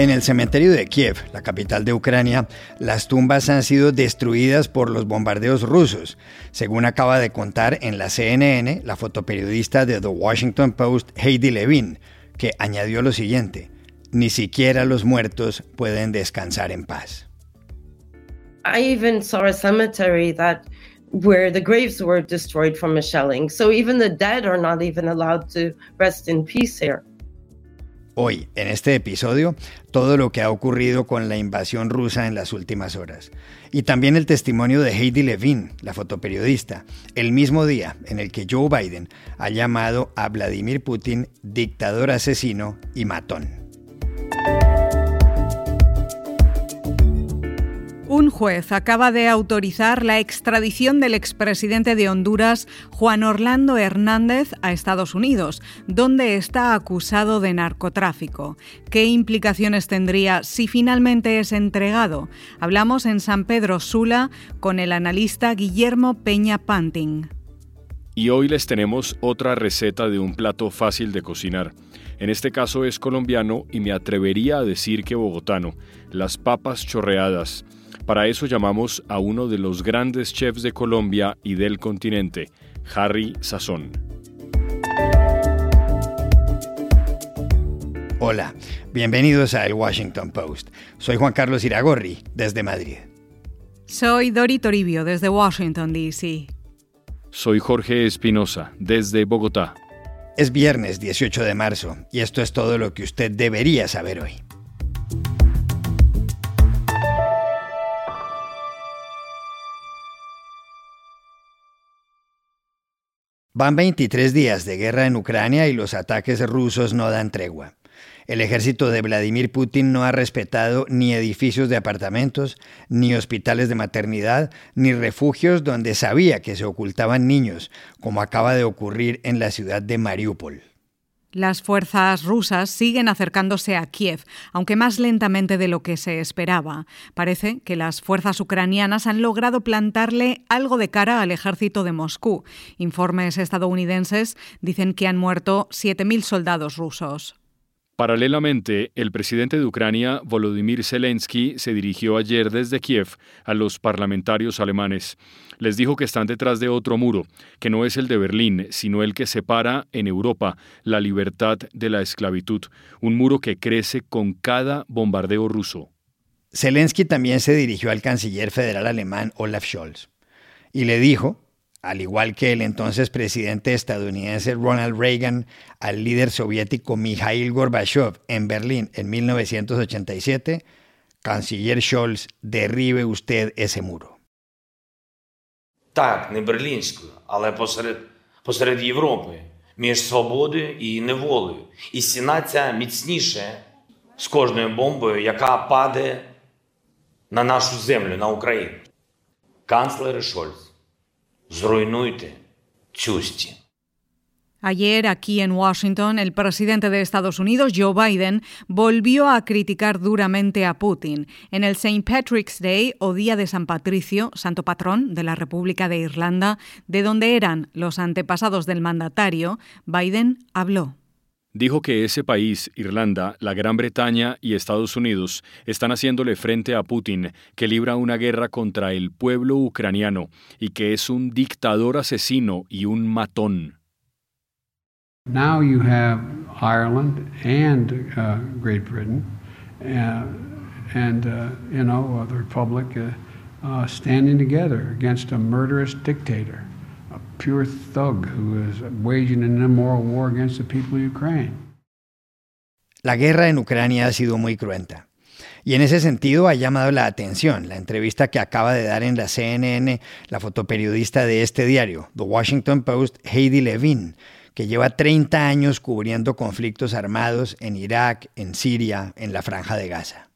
En el cementerio de Kiev, la capital de Ucrania, las tumbas han sido destruidas por los bombardeos rusos, según acaba de contar en la CNN la fotoperiodista de The Washington Post, Heidi Levin, que añadió lo siguiente, ni siquiera los muertos pueden descansar en paz. I even saw a cemetery that where the graves were destroyed from a shelling. So even the dead are not even allowed to rest in peace here. Hoy, en este episodio, todo lo que ha ocurrido con la invasión rusa en las últimas horas. Y también el testimonio de Heidi Levin, la fotoperiodista, el mismo día en el que Joe Biden ha llamado a Vladimir Putin dictador asesino y matón. Un juez acaba de autorizar la extradición del expresidente de Honduras, Juan Orlando Hernández, a Estados Unidos, donde está acusado de narcotráfico. ¿Qué implicaciones tendría si finalmente es entregado? Hablamos en San Pedro Sula con el analista Guillermo Peña Panting. Y hoy les tenemos otra receta de un plato fácil de cocinar. En este caso es colombiano y me atrevería a decir que bogotano, las papas chorreadas. Para eso llamamos a uno de los grandes chefs de Colombia y del continente, Harry Sazón. Hola, bienvenidos a El Washington Post. Soy Juan Carlos Iragorri, desde Madrid. Soy Dori Toribio, desde Washington, D.C. Soy Jorge Espinosa, desde Bogotá. Es viernes 18 de marzo y esto es todo lo que usted debería saber hoy. Van 23 días de guerra en Ucrania y los ataques rusos no dan tregua. El ejército de Vladimir Putin no ha respetado ni edificios de apartamentos, ni hospitales de maternidad, ni refugios donde sabía que se ocultaban niños, como acaba de ocurrir en la ciudad de Mariupol. Las fuerzas rusas siguen acercándose a Kiev, aunque más lentamente de lo que se esperaba. Parece que las fuerzas ucranianas han logrado plantarle algo de cara al ejército de Moscú. Informes estadounidenses dicen que han muerto 7.000 soldados rusos. Paralelamente, el presidente de Ucrania, Volodymyr Zelensky, se dirigió ayer desde Kiev a los parlamentarios alemanes. Les dijo que están detrás de otro muro, que no es el de Berlín, sino el que separa en Europa la libertad de la esclavitud, un muro que crece con cada bombardeo ruso. Zelensky también se dirigió al canciller federal alemán Olaf Scholz y le dijo al igual que el entonces presidente estadounidense Ronald Reagan, al líder soviético Mikhail Gorbachev en Berlín en 1987, canciller Scholz, derribe usted ese muro. Так, не берлінською, але посеред, посеред Європи, між свободою і неволею. І стіна ця міцніше з кожною бомбою, яка падає на нашу землю, на Україну. Канцлер Шольц. Ayer, aquí en Washington, el presidente de Estados Unidos, Joe Biden, volvió a criticar duramente a Putin. En el St. Patrick's Day, o Día de San Patricio, santo patrón de la República de Irlanda, de donde eran los antepasados del mandatario, Biden habló. Dijo que ese país, Irlanda, la Gran Bretaña y Estados Unidos están haciéndole frente a Putin, que libra una guerra contra el pueblo ucraniano y que es un dictador asesino y un matón. Now you have Ireland and uh, Great Britain uh, and uh, you know the Republic uh, standing together against a murderous dictator. Pure thug who is waging an immoral war against the people of Ukraine. La guerra en Ucrania ha sido muy cruenta. Y en ese sentido ha llamado la atención la entrevista que acaba de dar en la CNN la fotoperiodista de este diario, The Washington Post, Heidi Levine, que lleva 30 años cubriendo conflictos armados en Irak, en Siria, en la franja de Gaza.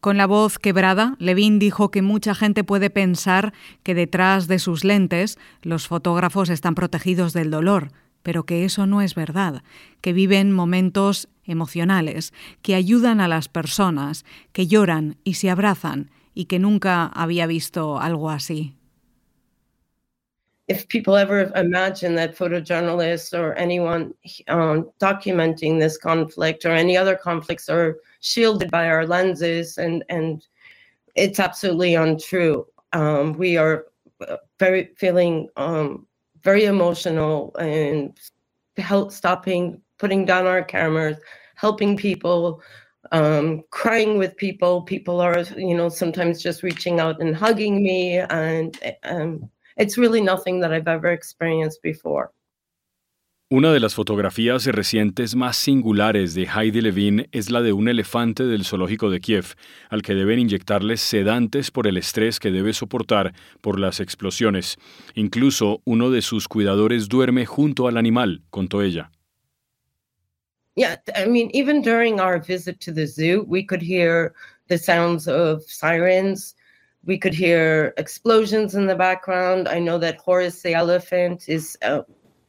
Con la voz quebrada, Levin dijo que mucha gente puede pensar que detrás de sus lentes los fotógrafos están protegidos del dolor, pero que eso no es verdad, que viven momentos emocionales, que ayudan a las personas, que lloran y se abrazan, y que nunca había visto algo así. if people ever imagine that photojournalists or anyone um, documenting this conflict or any other conflicts are shielded by our lenses, and and it's absolutely untrue. Um, we are uh, very feeling um, very emotional and help stopping, putting down our cameras, helping people. Um, crying with people people are you know sometimes just reaching out and hugging me and um, it's really nothing that I've ever experienced before. Una de las fotografías recientes más singulares de Heidi Levine es la de un elefante del zoológico de Kiev, al que deben inyectarles sedantes por el estrés que debe soportar por las explosiones. Incluso uno de sus cuidadores duerme junto al animal, contó ella. Yeah, I mean, even during our visit to the zoo, we could hear the sounds of sirens, we could hear explosions in the background. I know that Horace the elephant is uh,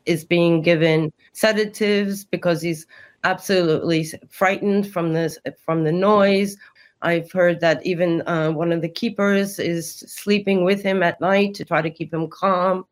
is being given sedatives because he's absolutely frightened from this from the noise. I've heard that even uh, one of the keepers is sleeping with him at night to try to keep him calm.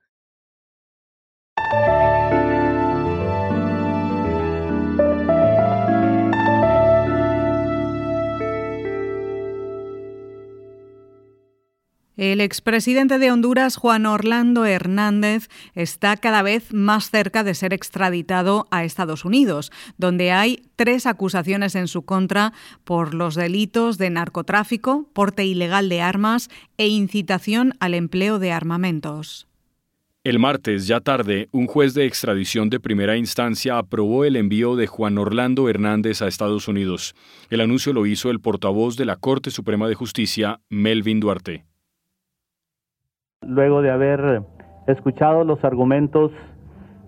El expresidente de Honduras, Juan Orlando Hernández, está cada vez más cerca de ser extraditado a Estados Unidos, donde hay tres acusaciones en su contra por los delitos de narcotráfico, porte ilegal de armas e incitación al empleo de armamentos. El martes, ya tarde, un juez de extradición de primera instancia aprobó el envío de Juan Orlando Hernández a Estados Unidos. El anuncio lo hizo el portavoz de la Corte Suprema de Justicia, Melvin Duarte luego de haber escuchado los argumentos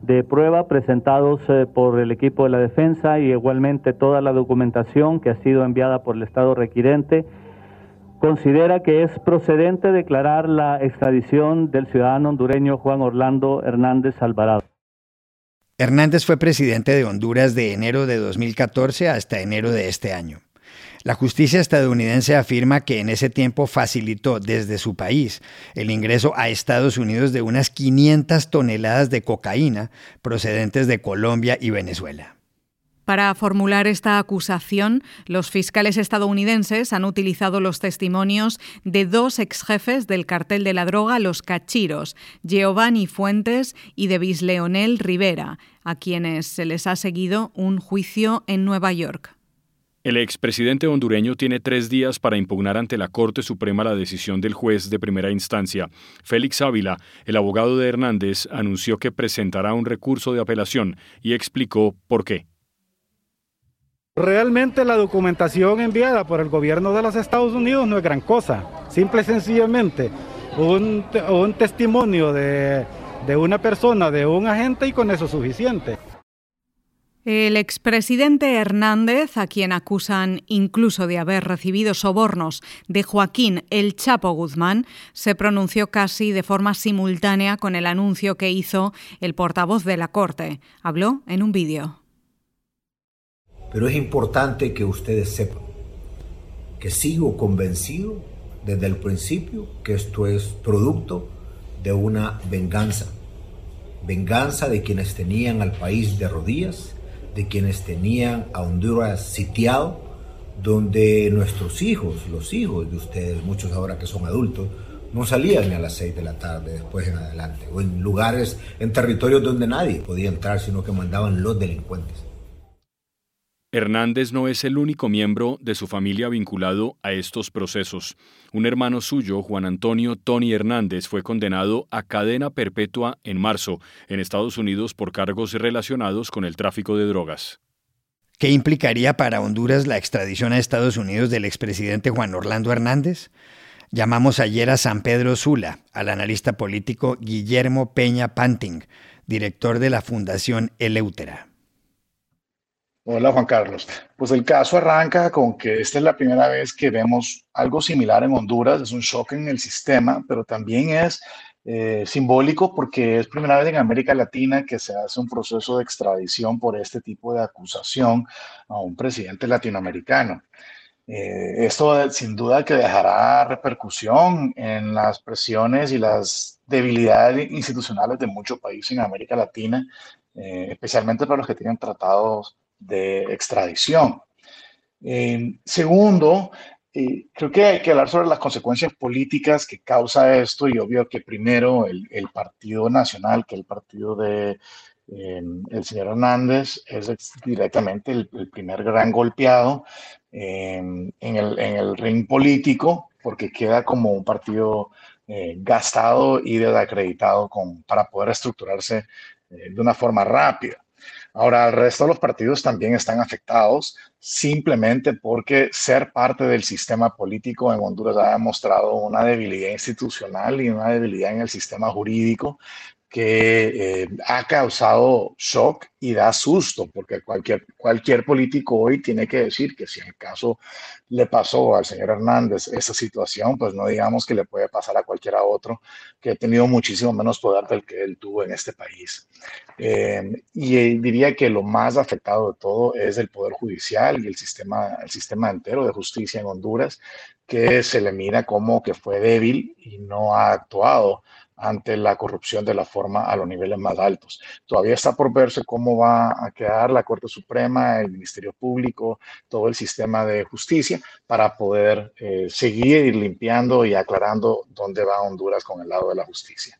de prueba presentados eh, por el equipo de la defensa y igualmente toda la documentación que ha sido enviada por el Estado requirente, considera que es procedente declarar la extradición del ciudadano hondureño Juan Orlando Hernández Alvarado. Hernández fue presidente de Honduras de enero de 2014 hasta enero de este año. La justicia estadounidense afirma que en ese tiempo facilitó desde su país el ingreso a Estados Unidos de unas 500 toneladas de cocaína procedentes de Colombia y Venezuela. Para formular esta acusación, los fiscales estadounidenses han utilizado los testimonios de dos exjefes del cartel de la droga, los Cachiros, Giovanni Fuentes y Devis Leonel Rivera, a quienes se les ha seguido un juicio en Nueva York. El expresidente hondureño tiene tres días para impugnar ante la Corte Suprema la decisión del juez de primera instancia. Félix Ávila, el abogado de Hernández, anunció que presentará un recurso de apelación y explicó por qué. Realmente la documentación enviada por el gobierno de los Estados Unidos no es gran cosa. Simple y sencillamente un, testimonio de, de una persona, de un agente y con eso es suficiente. El expresidente Hernández, a quien acusan incluso de haber recibido sobornos de Joaquín El Chapo Guzmán, se pronunció casi de forma simultánea con el anuncio que hizo el portavoz de la Corte. Habló en un vídeo. Pero es importante que ustedes sepan que sigo convencido desde el principio que esto es producto de una venganza. Venganza de quienes tenían al país de rodillas de quienes tenían a Honduras sitiado, donde nuestros hijos, los hijos de ustedes, muchos ahora que son adultos, no salían ni a las 6 de la tarde después en adelante, o en lugares, en territorios donde nadie podía entrar, sino que mandaban los delincuentes. Hernández no es el único miembro de su familia vinculado a estos procesos. Un hermano suyo, Juan Antonio Tony Hernández, fue condenado a cadena perpetua en marzo en Estados Unidos por cargos relacionados con el tráfico de drogas. ¿Qué implicaría para Honduras la extradición a Estados Unidos del expresidente Juan Orlando Hernández? Llamamos ayer a San Pedro Sula, al analista político Guillermo Peña Panting, director de la Fundación Eleutera. Hola Juan Carlos. Pues el caso arranca con que esta es la primera vez que vemos algo similar en Honduras. Es un shock en el sistema, pero también es eh, simbólico porque es primera vez en América Latina que se hace un proceso de extradición por este tipo de acusación a un presidente latinoamericano. Eh, esto sin duda que dejará repercusión en las presiones y las debilidades institucionales de muchos países en América Latina, eh, especialmente para los que tienen tratados de extradición. segundo, eh, creo que hay que hablar sobre las consecuencias políticas que causa esto y obvio que primero el, Partido Nacional, que el partido de el señor Hernández, es directamente el, primer gran golpeado en, el, en, el, ring político porque queda como un partido eh, gastado y desacreditado para poder estructurarse eh, de una forma rápida. Ahora, el resto de los partidos también están afectados simplemente porque ser parte del sistema político en Honduras ha demostrado una debilidad institucional y una debilidad en el sistema jurídico que eh, ha causado shock y da susto, porque cualquier, cualquier político hoy tiene que decir que si en el caso le pasó al señor Hernández esa situación, pues no digamos que le puede pasar a cualquiera otro que ha tenido muchísimo menos poder del que él tuvo en este país. Eh, y diría que lo más afectado de todo es el Poder Judicial y el sistema, el sistema entero de justicia en Honduras, que se le mira como que fue débil y no ha actuado ante la corrupción de la forma a los niveles más altos. Todavía está por verse cómo va a quedar la Corte Suprema, el Ministerio Público, todo el sistema de justicia para poder eh, seguir limpiando y aclarando dónde va Honduras con el lado de la justicia.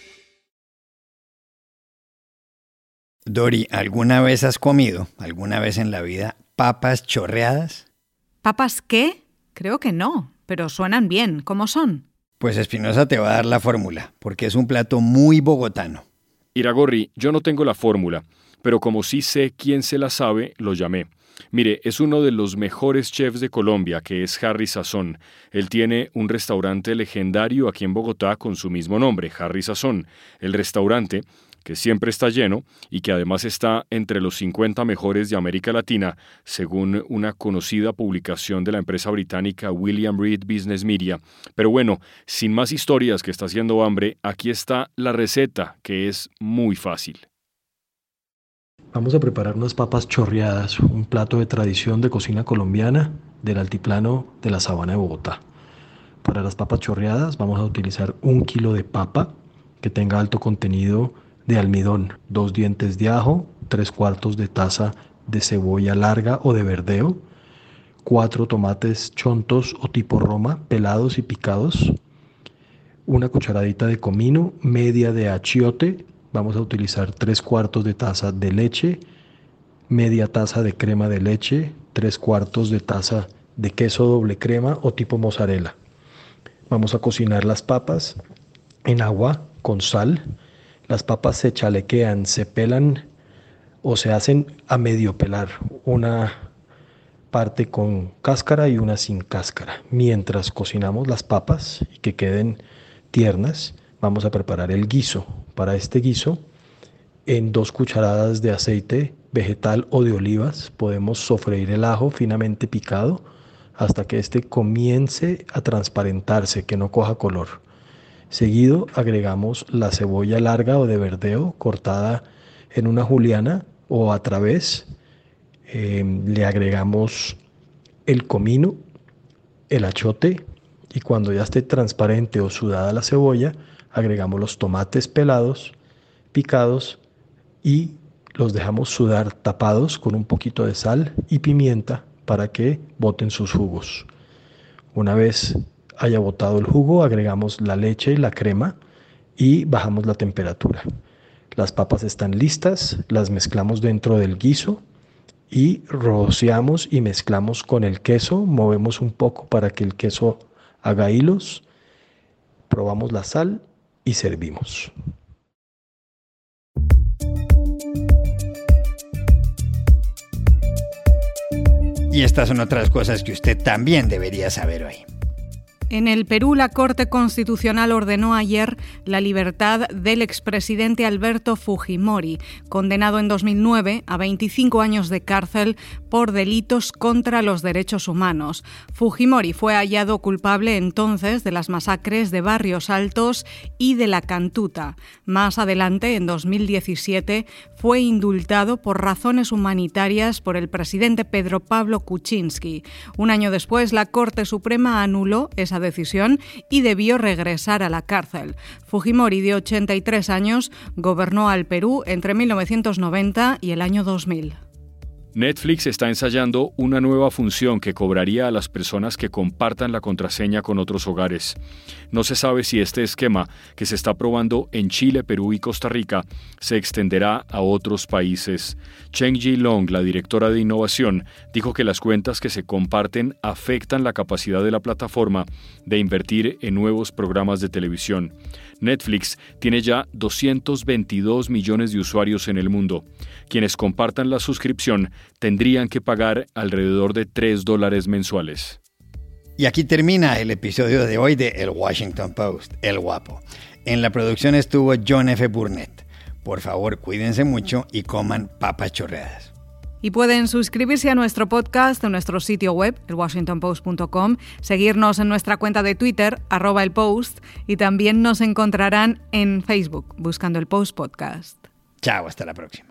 Dori, ¿alguna vez has comido, alguna vez en la vida, papas chorreadas? ¿Papas qué? Creo que no, pero suenan bien. ¿Cómo son? Pues Espinosa te va a dar la fórmula, porque es un plato muy bogotano. Iragorri, yo no tengo la fórmula, pero como sí sé quién se la sabe, lo llamé. Mire, es uno de los mejores chefs de Colombia, que es Harry Sazón. Él tiene un restaurante legendario aquí en Bogotá con su mismo nombre, Harry Sazón. El restaurante que siempre está lleno y que además está entre los 50 mejores de América Latina, según una conocida publicación de la empresa británica William Reed Business Media. Pero bueno, sin más historias que está haciendo hambre, aquí está la receta, que es muy fácil. Vamos a preparar unas papas chorreadas, un plato de tradición de cocina colombiana del altiplano de la sabana de Bogotá. Para las papas chorreadas vamos a utilizar un kilo de papa que tenga alto contenido de almidón, dos dientes de ajo, tres cuartos de taza de cebolla larga o de verdeo, cuatro tomates chontos o tipo roma, pelados y picados, una cucharadita de comino, media de achiote, vamos a utilizar tres cuartos de taza de leche, media taza de crema de leche, tres cuartos de taza de queso doble crema o tipo mozzarella. Vamos a cocinar las papas en agua con sal las papas se chalequean, se pelan o se hacen a medio pelar, una parte con cáscara y una sin cáscara. Mientras cocinamos las papas y que queden tiernas, vamos a preparar el guiso. Para este guiso, en dos cucharadas de aceite vegetal o de olivas, podemos sofreír el ajo finamente picado hasta que éste comience a transparentarse, que no coja color. Seguido agregamos la cebolla larga o de verdeo cortada en una juliana o a través. Em, le agregamos el comino, el achote y cuando ya esté transparente o sudada la cebolla, agregamos los tomates pelados, picados y los dejamos sudar tapados con un poquito de sal y pimienta para que boten sus jugos. Una vez haya botado el jugo, agregamos la leche y la crema y bajamos la temperatura. Las papas están listas, las mezclamos dentro del guiso y rociamos y mezclamos con el queso, movemos un poco para que el queso haga hilos, probamos la sal y servimos. Y estas son otras cosas que usted también debería saber hoy. En el Perú, la Corte Constitucional ordenó ayer la libertad del expresidente Alberto Fujimori, condenado en 2009 a 25 años de cárcel por delitos contra los derechos humanos. Fujimori fue hallado culpable entonces de las masacres de Barrios Altos y de la Cantuta. Más adelante, en 2017, fue indultado por razones humanitarias por el presidente Pedro Pablo Kuczynski. Un año después, la Corte Suprema anuló esa decisión y debió regresar a la cárcel. Fujimori, de 83 años, gobernó al Perú entre 1990 y el año 2000. Netflix está ensayando una nueva función que cobraría a las personas que compartan la contraseña con otros hogares. No se sabe si este esquema, que se está probando en Chile, Perú y Costa Rica, se extenderá a otros países. Cheng Ji Long, la directora de innovación, dijo que las cuentas que se comparten afectan la capacidad de la plataforma de invertir en nuevos programas de televisión. Netflix tiene ya 222 millones de usuarios en el mundo. Quienes compartan la suscripción tendrían que pagar alrededor de 3 dólares mensuales. Y aquí termina el episodio de hoy de El Washington Post, El Guapo. En la producción estuvo John F. Burnett. Por favor, cuídense mucho y coman papas chorreadas. Y pueden suscribirse a nuestro podcast en nuestro sitio web, elwashingtonpost.com, seguirnos en nuestra cuenta de Twitter, arroba el post, y también nos encontrarán en Facebook, buscando el Post Podcast. Chao, hasta la próxima.